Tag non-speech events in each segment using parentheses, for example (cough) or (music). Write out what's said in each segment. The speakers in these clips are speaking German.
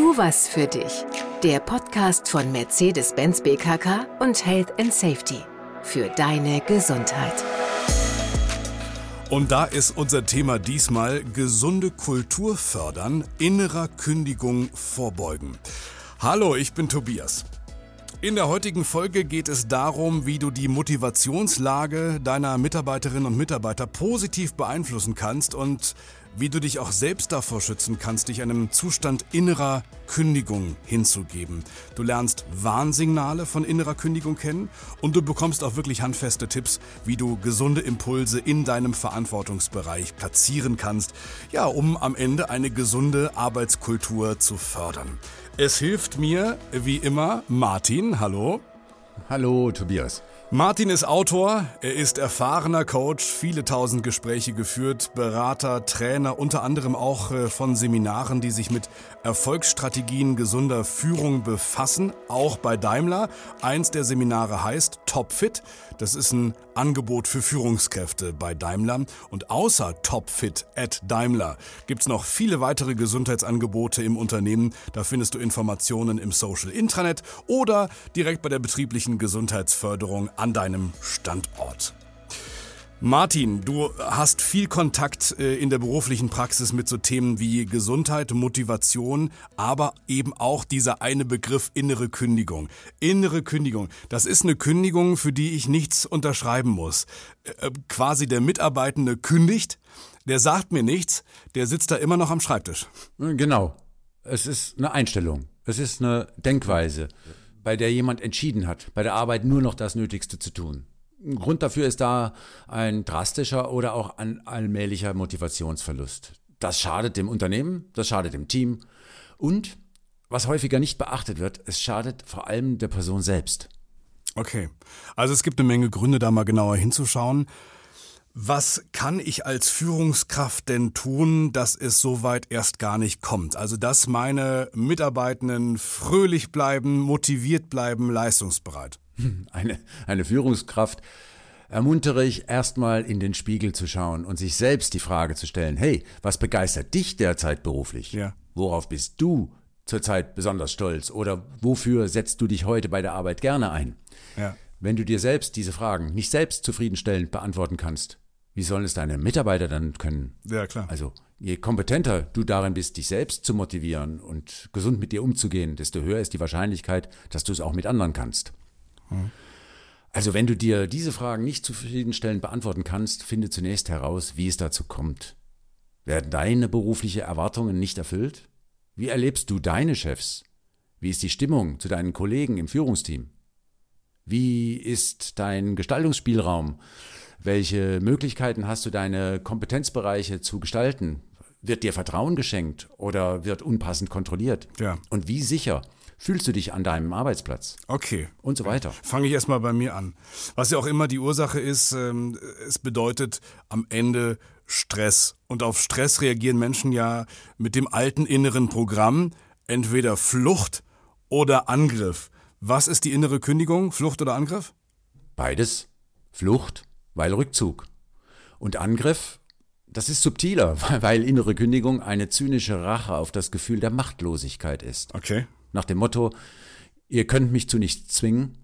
Tu was für dich. Der Podcast von Mercedes-Benz BKK und Health and Safety. Für deine Gesundheit. Und da ist unser Thema diesmal gesunde Kultur fördern, innerer Kündigung vorbeugen. Hallo, ich bin Tobias. In der heutigen Folge geht es darum, wie du die Motivationslage deiner Mitarbeiterinnen und Mitarbeiter positiv beeinflussen kannst und wie du dich auch selbst davor schützen kannst, dich einem Zustand innerer Kündigung hinzugeben. Du lernst Warnsignale von innerer Kündigung kennen und du bekommst auch wirklich handfeste Tipps, wie du gesunde Impulse in deinem Verantwortungsbereich platzieren kannst, ja, um am Ende eine gesunde Arbeitskultur zu fördern. Es hilft mir, wie immer, Martin, hallo. Hallo, Tobias. Martin ist Autor, er ist erfahrener Coach, viele tausend Gespräche geführt, Berater, Trainer, unter anderem auch äh, von Seminaren, die sich mit Erfolgsstrategien gesunder Führung befassen, auch bei Daimler. Eins der Seminare heißt Topfit. Das ist ein Angebot für Führungskräfte bei Daimler. Und außer Topfit at Daimler gibt's noch viele weitere Gesundheitsangebote im Unternehmen. Da findest du Informationen im Social Intranet oder direkt bei der betrieblichen Gesundheitsförderung an deinem Standort. Martin, du hast viel Kontakt äh, in der beruflichen Praxis mit so Themen wie Gesundheit, Motivation, aber eben auch dieser eine Begriff innere Kündigung. Innere Kündigung, das ist eine Kündigung, für die ich nichts unterschreiben muss. Äh, äh, quasi der Mitarbeitende kündigt, der sagt mir nichts, der sitzt da immer noch am Schreibtisch. Genau. Es ist eine Einstellung. Es ist eine Denkweise bei der jemand entschieden hat, bei der Arbeit nur noch das Nötigste zu tun. Ein Grund dafür ist da ein drastischer oder auch ein allmählicher Motivationsverlust. Das schadet dem Unternehmen, das schadet dem Team und, was häufiger nicht beachtet wird, es schadet vor allem der Person selbst. Okay, also es gibt eine Menge Gründe, da mal genauer hinzuschauen. Was kann ich als Führungskraft denn tun, dass es soweit erst gar nicht kommt? Also, dass meine Mitarbeitenden fröhlich bleiben, motiviert bleiben, leistungsbereit. Eine, eine Führungskraft ermuntere ich erstmal in den Spiegel zu schauen und sich selbst die Frage zu stellen, hey, was begeistert dich derzeit beruflich? Ja. Worauf bist du zurzeit besonders stolz? Oder wofür setzt du dich heute bei der Arbeit gerne ein? Ja. Wenn du dir selbst diese Fragen nicht selbst zufriedenstellend beantworten kannst, wie sollen es deine Mitarbeiter dann können? Ja, klar. Also je kompetenter du darin bist, dich selbst zu motivieren und gesund mit dir umzugehen, desto höher ist die Wahrscheinlichkeit, dass du es auch mit anderen kannst. Hm. Also wenn du dir diese Fragen nicht zufriedenstellend beantworten kannst, finde zunächst heraus, wie es dazu kommt. Werden deine berufliche Erwartungen nicht erfüllt? Wie erlebst du deine Chefs? Wie ist die Stimmung zu deinen Kollegen im Führungsteam? Wie ist dein Gestaltungsspielraum? Welche Möglichkeiten hast du, deine Kompetenzbereiche zu gestalten? Wird dir Vertrauen geschenkt oder wird unpassend kontrolliert? Ja. Und wie sicher fühlst du dich an deinem Arbeitsplatz? Okay. Und so weiter. Fange ich erstmal bei mir an. Was ja auch immer die Ursache ist, ähm, es bedeutet am Ende Stress. Und auf Stress reagieren Menschen ja mit dem alten inneren Programm, entweder Flucht oder Angriff. Was ist die innere Kündigung? Flucht oder Angriff? Beides. Flucht, weil Rückzug. Und Angriff, das ist subtiler, (laughs) weil innere Kündigung eine zynische Rache auf das Gefühl der Machtlosigkeit ist. Okay. Nach dem Motto, ihr könnt mich zu nichts zwingen,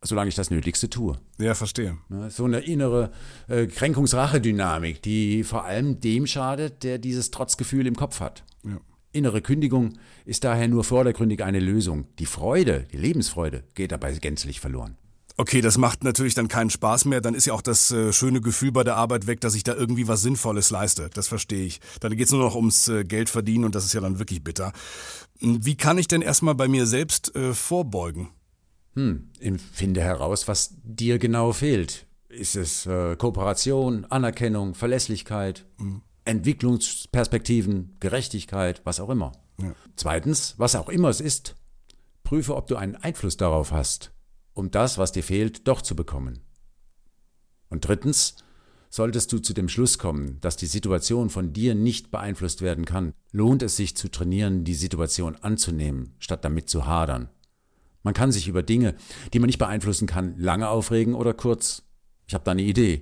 solange ich das Nötigste tue. Ja, verstehe. So eine innere äh, Kränkungsrache-Dynamik, die vor allem dem schadet, der dieses Trotzgefühl im Kopf hat. Ja. Innere Kündigung ist daher nur vordergründig eine Lösung. Die Freude, die Lebensfreude geht dabei gänzlich verloren. Okay, das macht natürlich dann keinen Spaß mehr. Dann ist ja auch das äh, schöne Gefühl bei der Arbeit weg, dass ich da irgendwie was Sinnvolles leiste. Das verstehe ich. Dann geht's nur noch ums äh, Geld verdienen und das ist ja dann wirklich bitter. Hm, wie kann ich denn erstmal bei mir selbst äh, vorbeugen? Hm, finde heraus, was dir genau fehlt. Ist es äh, Kooperation, Anerkennung, Verlässlichkeit? Hm. Entwicklungsperspektiven, Gerechtigkeit, was auch immer. Ja. Zweitens, was auch immer es ist, prüfe, ob du einen Einfluss darauf hast, um das, was dir fehlt, doch zu bekommen. Und drittens, solltest du zu dem Schluss kommen, dass die Situation von dir nicht beeinflusst werden kann, lohnt es sich zu trainieren, die Situation anzunehmen, statt damit zu hadern. Man kann sich über Dinge, die man nicht beeinflussen kann, lange aufregen oder kurz. Ich habe da eine Idee.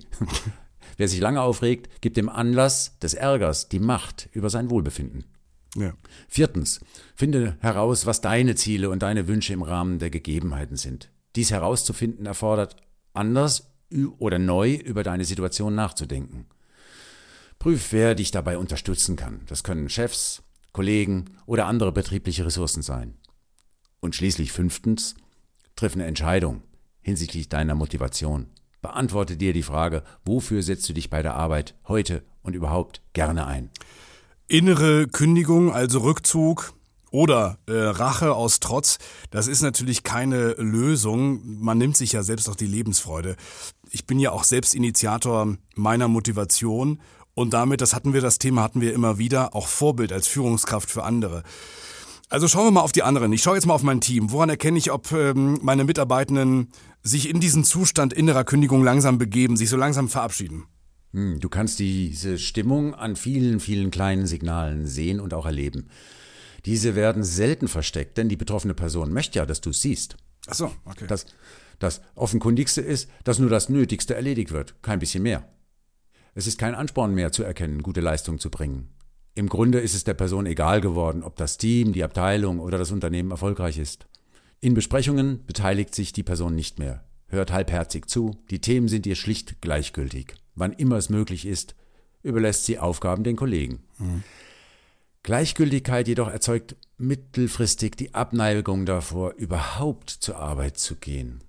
Wer sich lange aufregt, gibt dem Anlass des Ärgers die Macht über sein Wohlbefinden. Ja. Viertens, finde heraus, was deine Ziele und deine Wünsche im Rahmen der Gegebenheiten sind. Dies herauszufinden erfordert anders oder neu über deine Situation nachzudenken. Prüf, wer dich dabei unterstützen kann. Das können Chefs, Kollegen oder andere betriebliche Ressourcen sein. Und schließlich fünftens, triff eine Entscheidung hinsichtlich deiner Motivation. Beantworte dir die Frage, wofür setzt du dich bei der Arbeit heute und überhaupt gerne ein? Innere Kündigung, also Rückzug, oder äh, Rache aus Trotz, das ist natürlich keine Lösung. Man nimmt sich ja selbst auch die Lebensfreude. Ich bin ja auch selbst Initiator meiner Motivation und damit, das hatten wir, das Thema hatten wir immer wieder, auch Vorbild als Führungskraft für andere. Also schauen wir mal auf die anderen. Ich schaue jetzt mal auf mein Team. Woran erkenne ich, ob ähm, meine Mitarbeitenden sich in diesen Zustand innerer Kündigung langsam begeben, sich so langsam verabschieden? Hm, du kannst diese Stimmung an vielen, vielen kleinen Signalen sehen und auch erleben. Diese werden selten versteckt, denn die betroffene Person möchte ja, dass du es siehst. Ach so, okay. Das, das Offenkundigste ist, dass nur das Nötigste erledigt wird, kein bisschen mehr. Es ist kein Ansporn mehr zu erkennen, gute Leistung zu bringen. Im Grunde ist es der Person egal geworden, ob das Team, die Abteilung oder das Unternehmen erfolgreich ist. In Besprechungen beteiligt sich die Person nicht mehr, hört halbherzig zu, die Themen sind ihr schlicht gleichgültig. Wann immer es möglich ist, überlässt sie Aufgaben den Kollegen. Mhm. Gleichgültigkeit jedoch erzeugt mittelfristig die Abneigung davor, überhaupt zur Arbeit zu gehen.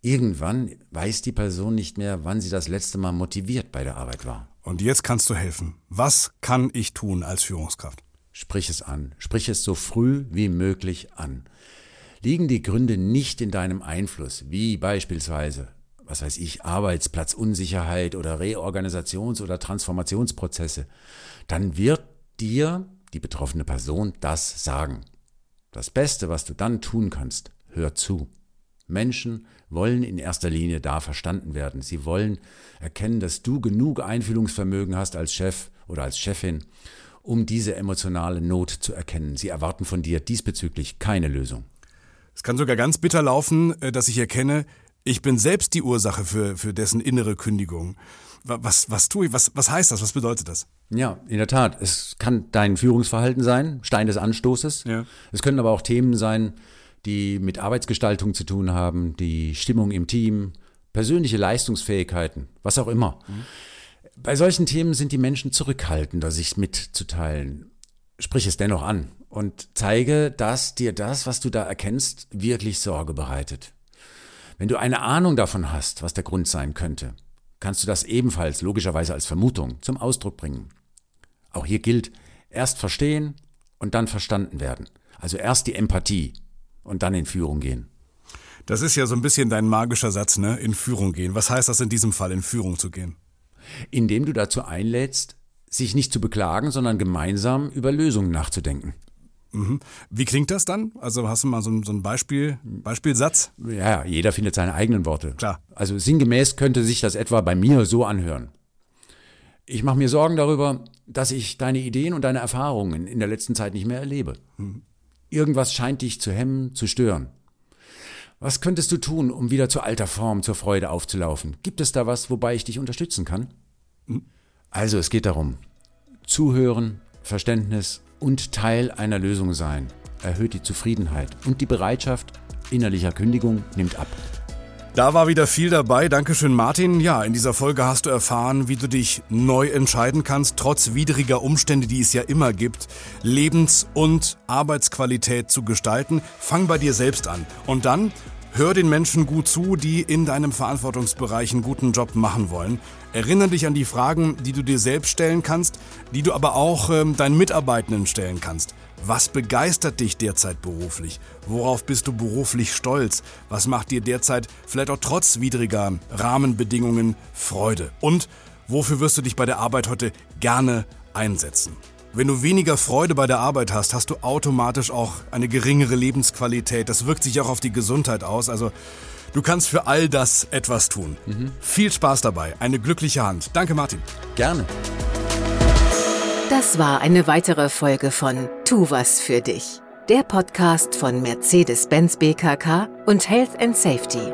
Irgendwann weiß die Person nicht mehr, wann sie das letzte Mal motiviert bei der Arbeit war. Und jetzt kannst du helfen. Was kann ich tun als Führungskraft? Sprich es an. Sprich es so früh wie möglich an. Liegen die Gründe nicht in deinem Einfluss, wie beispielsweise, was weiß ich, Arbeitsplatzunsicherheit oder Reorganisations- oder Transformationsprozesse, dann wird dir die betroffene Person das sagen. Das Beste, was du dann tun kannst, hör zu. Menschen wollen in erster Linie da verstanden werden. Sie wollen erkennen, dass du genug Einfühlungsvermögen hast als Chef oder als Chefin, um diese emotionale Not zu erkennen. Sie erwarten von dir diesbezüglich keine Lösung. Es kann sogar ganz bitter laufen, äh, dass ich erkenne, ich bin selbst die Ursache für, für dessen innere Kündigung. Was, was tue ich? Was, was heißt das? Was bedeutet das? Ja, in der Tat. Es kann dein Führungsverhalten sein, Stein des Anstoßes. Ja. Es können aber auch Themen sein, die mit Arbeitsgestaltung zu tun haben, die Stimmung im Team, persönliche Leistungsfähigkeiten, was auch immer. Mhm. Bei solchen Themen sind die Menschen zurückhaltender, sich mitzuteilen. Sprich es dennoch an und zeige, dass dir das, was du da erkennst, wirklich Sorge bereitet. Wenn du eine Ahnung davon hast, was der Grund sein könnte, kannst du das ebenfalls logischerweise als Vermutung zum Ausdruck bringen. Auch hier gilt, erst verstehen und dann verstanden werden. Also erst die Empathie und dann in Führung gehen. Das ist ja so ein bisschen dein magischer Satz, ne? In Führung gehen. Was heißt das in diesem Fall, in Führung zu gehen? Indem du dazu einlädst, sich nicht zu beklagen, sondern gemeinsam über Lösungen nachzudenken. Mhm. Wie klingt das dann? Also hast du mal so so ein Beispiel, Beispielsatz? Ja, jeder findet seine eigenen Worte. Klar. Also sinngemäß könnte sich das etwa bei mir so anhören. Ich mache mir Sorgen darüber, dass ich deine Ideen und deine Erfahrungen in der letzten Zeit nicht mehr erlebe. Mhm. Irgendwas scheint dich zu hemmen, zu stören. Was könntest du tun, um wieder zu alter Form, zur Freude aufzulaufen? Gibt es da was, wobei ich dich unterstützen kann? Also, es geht darum, zuhören, Verständnis und Teil einer Lösung sein erhöht die Zufriedenheit und die Bereitschaft innerlicher Kündigung nimmt ab. Da war wieder viel dabei. Dankeschön, Martin. Ja, in dieser Folge hast du erfahren, wie du dich neu entscheiden kannst, trotz widriger Umstände, die es ja immer gibt, Lebens- und Arbeitsqualität zu gestalten. Fang bei dir selbst an. Und dann hör den Menschen gut zu, die in deinem Verantwortungsbereich einen guten Job machen wollen. Erinnere dich an die Fragen, die du dir selbst stellen kannst, die du aber auch ähm, deinen Mitarbeitenden stellen kannst. Was begeistert dich derzeit beruflich? Worauf bist du beruflich stolz? Was macht dir derzeit vielleicht auch trotz widriger Rahmenbedingungen Freude? Und wofür wirst du dich bei der Arbeit heute gerne einsetzen? Wenn du weniger Freude bei der Arbeit hast, hast du automatisch auch eine geringere Lebensqualität. Das wirkt sich auch auf die Gesundheit aus. Also Du kannst für all das etwas tun. Mhm. Viel Spaß dabei, eine glückliche Hand. Danke, Martin. Gerne. Das war eine weitere Folge von Tu was für dich. Der Podcast von Mercedes-Benz BKK und Health and Safety.